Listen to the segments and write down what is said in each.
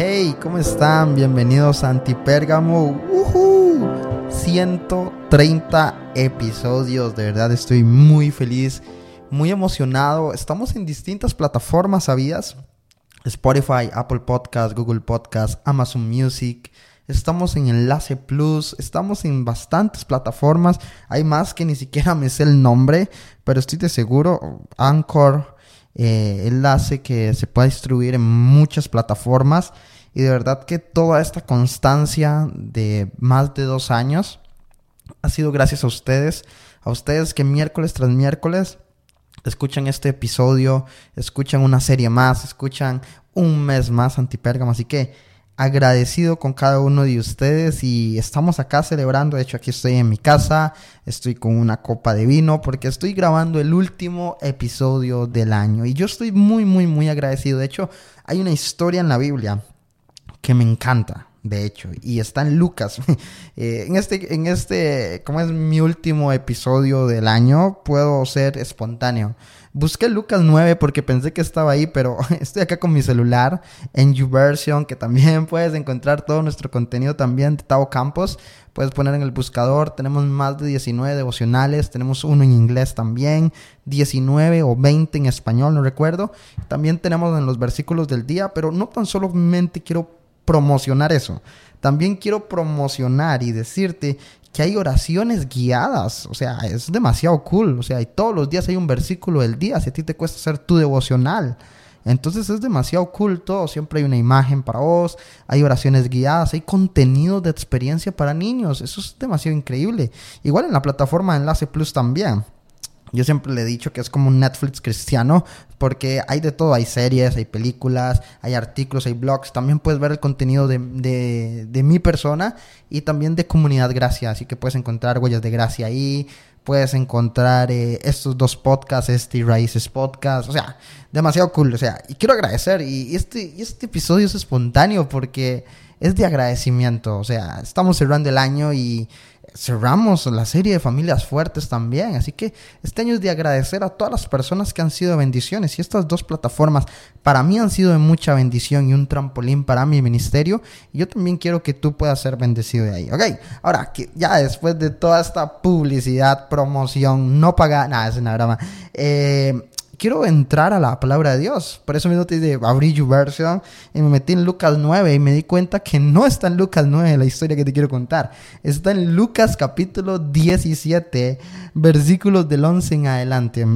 Hey, ¿cómo están? Bienvenidos a Antipérgamo. ¡Uhú! 130 episodios. De verdad estoy muy feliz, muy emocionado. Estamos en distintas plataformas, ¿sabías? Spotify, Apple Podcast, Google Podcast, Amazon Music. Estamos en Enlace Plus, estamos en bastantes plataformas. Hay más que ni siquiera me sé el nombre, pero estoy de seguro. Anchor, eh, enlace que se puede distribuir en muchas plataformas. Y de verdad que toda esta constancia de más de dos años ha sido gracias a ustedes. A ustedes que miércoles tras miércoles escuchan este episodio, escuchan una serie más, escuchan un mes más Antipérgamo. Así que agradecido con cada uno de ustedes y estamos acá celebrando. De hecho, aquí estoy en mi casa, estoy con una copa de vino porque estoy grabando el último episodio del año y yo estoy muy, muy, muy agradecido. De hecho, hay una historia en la Biblia que me encanta. De hecho, y está en Lucas. Eh, en este, en este, como es mi último episodio del año, puedo ser espontáneo. Busqué Lucas 9 porque pensé que estaba ahí, pero estoy acá con mi celular en YouVersion, que también puedes encontrar todo nuestro contenido también de Tao Campos. Puedes poner en el buscador, tenemos más de 19 devocionales, tenemos uno en inglés también, 19 o 20 en español, no recuerdo. También tenemos en los versículos del día, pero no tan solamente quiero promocionar eso. También quiero promocionar y decirte que hay oraciones guiadas. O sea, es demasiado cool. O sea, y todos los días hay un versículo del día. Si a ti te cuesta hacer tu devocional. Entonces es demasiado cool todo. Siempre hay una imagen para vos. Hay oraciones guiadas. Hay contenido de experiencia para niños. Eso es demasiado increíble. Igual en la plataforma Enlace Plus también. Yo siempre le he dicho que es como un Netflix cristiano porque hay de todo, hay series, hay películas, hay artículos, hay blogs, también puedes ver el contenido de, de, mi persona y también de Comunidad Gracia, así que puedes encontrar huellas de gracia ahí, puedes encontrar eh, estos dos podcasts, este y Raíces Podcast, o sea, demasiado cool, o sea, y quiero agradecer y este, este episodio es espontáneo porque es de agradecimiento, o sea, estamos cerrando el año y cerramos la serie de familias fuertes también. Así que este año es de agradecer a todas las personas que han sido bendiciones. Y estas dos plataformas para mí han sido de mucha bendición y un trampolín para mi ministerio. Y yo también quiero que tú puedas ser bendecido de ahí. Ok, ahora que ya después de toda esta publicidad, promoción, no pagada, nada, es una broma. Eh, quiero entrar a la palabra de Dios. Por eso mismo te dice, abrí YouVersion y me metí en Lucas 9 y me di cuenta que no está en Lucas 9 la historia que te quiero contar. Está en Lucas capítulo 17, versículos del 11 en adelante.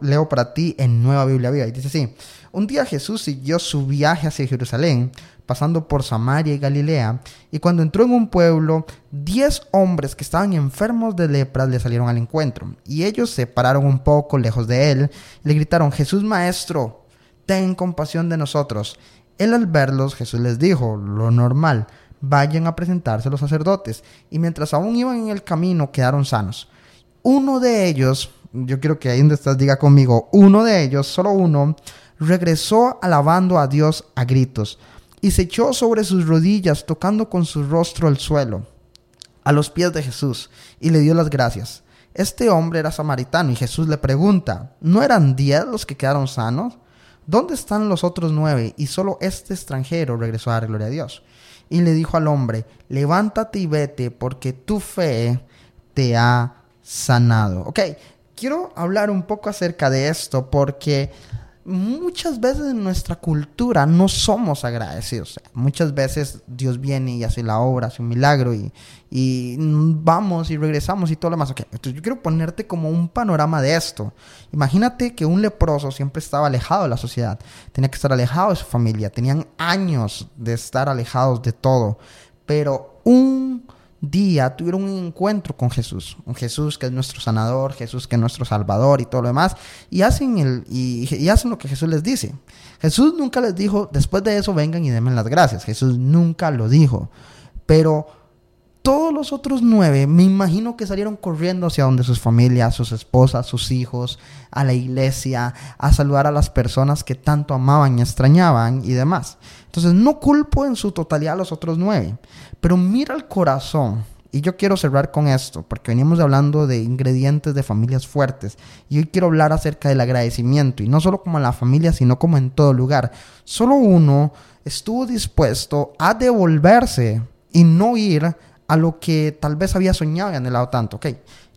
leo para ti en Nueva Biblia Viva. Y dice así, un día Jesús siguió su viaje hacia Jerusalén pasando por Samaria y Galilea, y cuando entró en un pueblo, diez hombres que estaban enfermos de lepra le salieron al encuentro, y ellos se pararon un poco lejos de él, le gritaron, Jesús Maestro, ten compasión de nosotros. Él al verlos, Jesús les dijo, lo normal, vayan a presentarse a los sacerdotes, y mientras aún iban en el camino quedaron sanos. Uno de ellos, yo quiero que ahí donde estás diga conmigo, uno de ellos, solo uno, regresó alabando a Dios a gritos y se echó sobre sus rodillas, tocando con su rostro el suelo, a los pies de Jesús, y le dio las gracias. Este hombre era samaritano y Jesús le pregunta, ¿no eran diez los que quedaron sanos? ¿Dónde están los otros nueve? Y solo este extranjero regresó a dar gloria a Dios. Y le dijo al hombre, levántate y vete, porque tu fe te ha sanado. Ok, quiero hablar un poco acerca de esto, porque muchas veces en nuestra cultura no somos agradecidos. muchas veces Dios viene y hace la obra, hace un milagro y, vamos y regresamos y todo lo demás. entonces yo quiero ponerte como un panorama de esto. Imagínate que un leproso siempre estaba alejado de la sociedad, tenía que estar alejado de su familia, tenían años de estar alejados de todo, pero un día tuvieron un encuentro con Jesús, un Jesús que es nuestro sanador, Jesús que es nuestro salvador y todo lo demás, y hacen, el, y, hacen lo que Jesús les dice. Jesús nunca les dijo, después de eso vengan y denme las gracias. Jesús nunca lo dijo. Pero todos los otros nueve, me imagino que salieron corriendo hacia donde sus familias, sus esposas, sus hijos, a la iglesia, a saludar a las personas que tanto amaban y extrañaban y demás. Entonces no culpo en su totalidad a los otros nueve, pero mira el corazón. Y yo quiero cerrar con esto, porque venimos hablando de ingredientes de familias fuertes. Y hoy quiero hablar acerca del agradecimiento, y no solo como en la familia, sino como en todo lugar. Solo uno estuvo dispuesto a devolverse y no ir a lo que tal vez había soñado y anhelado tanto. Ok,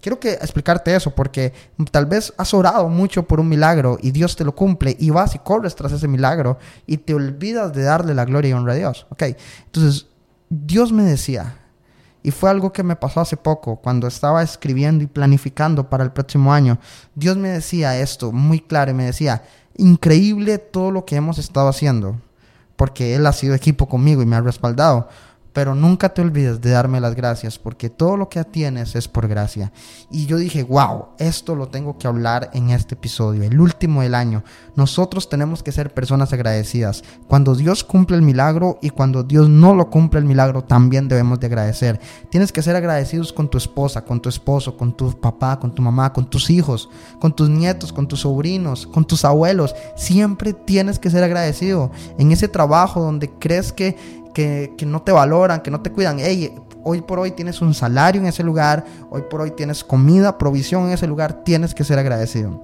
quiero que explicarte eso porque tal vez has orado mucho por un milagro y Dios te lo cumple y vas y corres tras ese milagro y te olvidas de darle la gloria y honra a Dios. Ok, entonces Dios me decía, y fue algo que me pasó hace poco, cuando estaba escribiendo y planificando para el próximo año, Dios me decía esto muy claro y me decía, increíble todo lo que hemos estado haciendo, porque Él ha sido equipo conmigo y me ha respaldado pero nunca te olvides de darme las gracias, porque todo lo que tienes es por gracia. Y yo dije, wow, esto lo tengo que hablar en este episodio, el último del año. Nosotros tenemos que ser personas agradecidas. Cuando Dios cumple el milagro y cuando Dios no lo cumple el milagro, también debemos de agradecer. Tienes que ser agradecidos con tu esposa, con tu esposo, con tu papá, con tu mamá, con tus hijos, con tus nietos, con tus sobrinos, con tus abuelos. Siempre tienes que ser agradecido en ese trabajo donde crees que que, no te valoran, que no te cuidan. Hey, hoy por hoy tienes un salario en ese lugar, hoy por hoy tienes comida, provisión en ese lugar, tienes que ser agradecido.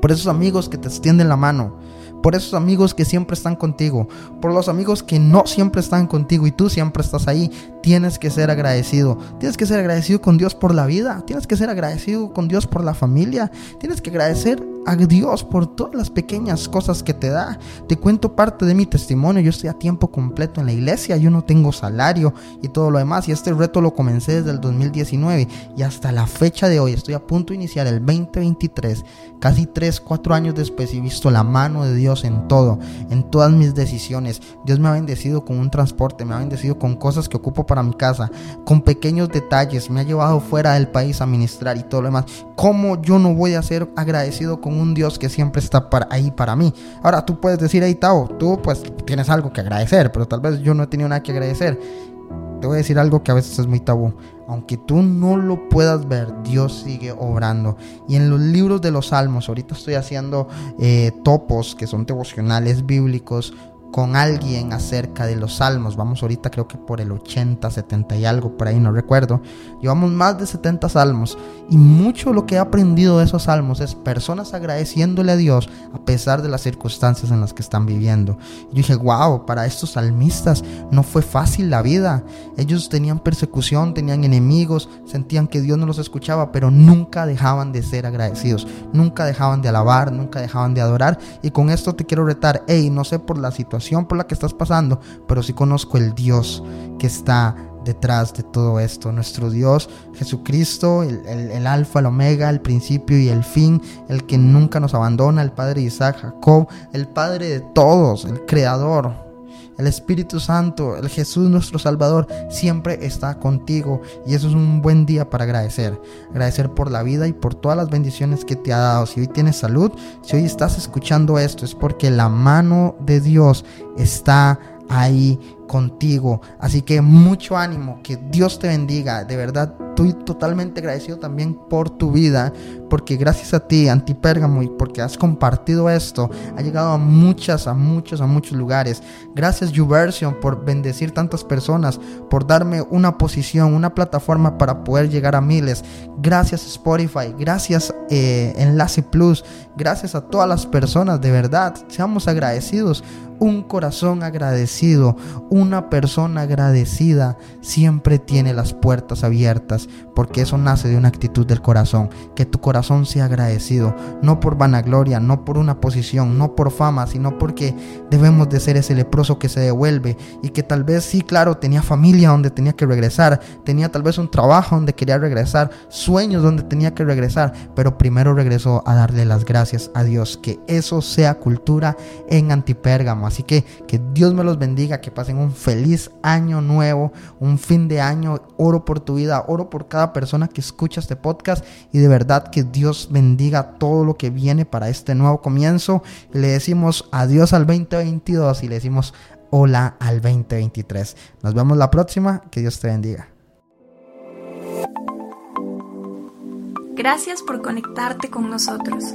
Por esos amigos que te extienden la mano, por esos amigos que siempre están contigo, por los amigos que no siempre están contigo y tú siempre estás ahí, tienes que ser agradecido. Tienes que ser agradecido con Dios por la vida, tienes que ser agradecido con Dios por la familia, tienes que agradecer a Dios por todas las pequeñas cosas que te da. Te cuento parte de mi testimonio. Yo estoy a tiempo completo en la iglesia, yo no tengo salario y todo lo demás. Y este reto lo comencé desde el 2019 y hasta la fecha de hoy estoy a punto de iniciar el 2023. Casi 3, 4 años después he visto la mano de Dios en todo, en todas mis decisiones. Dios me ha bendecido con un transporte, me ha bendecido con cosas que ocupo para mi casa, con pequeños detalles. Me ha llevado fuera del país a ministrar y todo lo demás. ¿Cómo yo no voy a ser agradecido con un Dios que siempre está para, ahí para mí. Ahora tú puedes decir, hey Tao, tú pues tienes algo que agradecer, pero tal vez yo no he tenido nada que agradecer. Te voy a decir algo que a veces es muy tabú. Aunque tú no lo puedas ver, Dios sigue obrando. Y en los libros de los salmos, ahorita estoy haciendo eh, topos que son devocionales bíblicos con alguien acerca de los salmos. Vamos ahorita creo que por el 80, 70 y algo, por ahí no recuerdo. Llevamos más de 70 salmos y mucho lo que he aprendido de esos salmos es personas agradeciéndole a Dios a pesar de las circunstancias en las que están viviendo. Yo dije, wow, para estos salmistas no fue fácil la vida. Ellos tenían persecución, tenían enemigos, sentían que Dios no los escuchaba, pero nunca dejaban de ser agradecidos, nunca dejaban de alabar, nunca dejaban de adorar. Y con esto te quiero retar, hey, no sé por la situación por la que estás pasando, pero sí conozco el Dios que está detrás de todo esto. Nuestro Dios, Jesucristo, el, el, alfa, el omega, el principio y el fin, el que nunca nos abandona, el Padre de Isaac, Jacob, el Padre de todos, el Creador, el Espíritu Santo, el Jesús nuestro Salvador, siempre está contigo. Y eso es un buen día para agradecer. Agradecer por la vida y por todas las bendiciones que te ha dado. Si hoy tienes salud, si hoy estás escuchando esto, es porque la mano de Dios está ahí contigo. Así que mucho ánimo, que Dios te bendiga. De verdad, estoy totalmente agradecido también por tu vida, porque gracias a ti, Antipérgamo, y porque has compartido esto, ha llegado a muchas, a muchos, a muchos lugares. Gracias, YouVersion, por bendecir tantas personas, por darme una posición, una plataforma para poder llegar a miles. Gracias, Spotify. Gracias, eh, Enlace Plus. Gracias a todas las personas, de verdad. Seamos agradecidos un corazón agradecido, una persona agradecida, siempre tiene las puertas abiertas, porque eso nace de una actitud del corazón. Que tu corazón sea agradecido, no por vanagloria, no por una posición, no por fama, sino porque debemos de ser ese leproso que se devuelve y que tal vez sí, claro, tenía familia donde tenía que regresar, tenía tal vez un trabajo donde quería regresar, sueños donde tenía que regresar, pero primero regresó a darle las gracias a Dios. Que eso sea cultura en Antipérgamo Así que que Dios me los bendiga, que pasen un feliz año nuevo, un fin de año. Oro por tu vida, oro por cada persona que escucha este podcast y de verdad que Dios bendiga todo lo que viene para este nuevo comienzo. Le decimos adiós al 2022 y le decimos hola al 2023. Nos vemos la próxima, que Dios te bendiga. Gracias por conectarte con nosotros.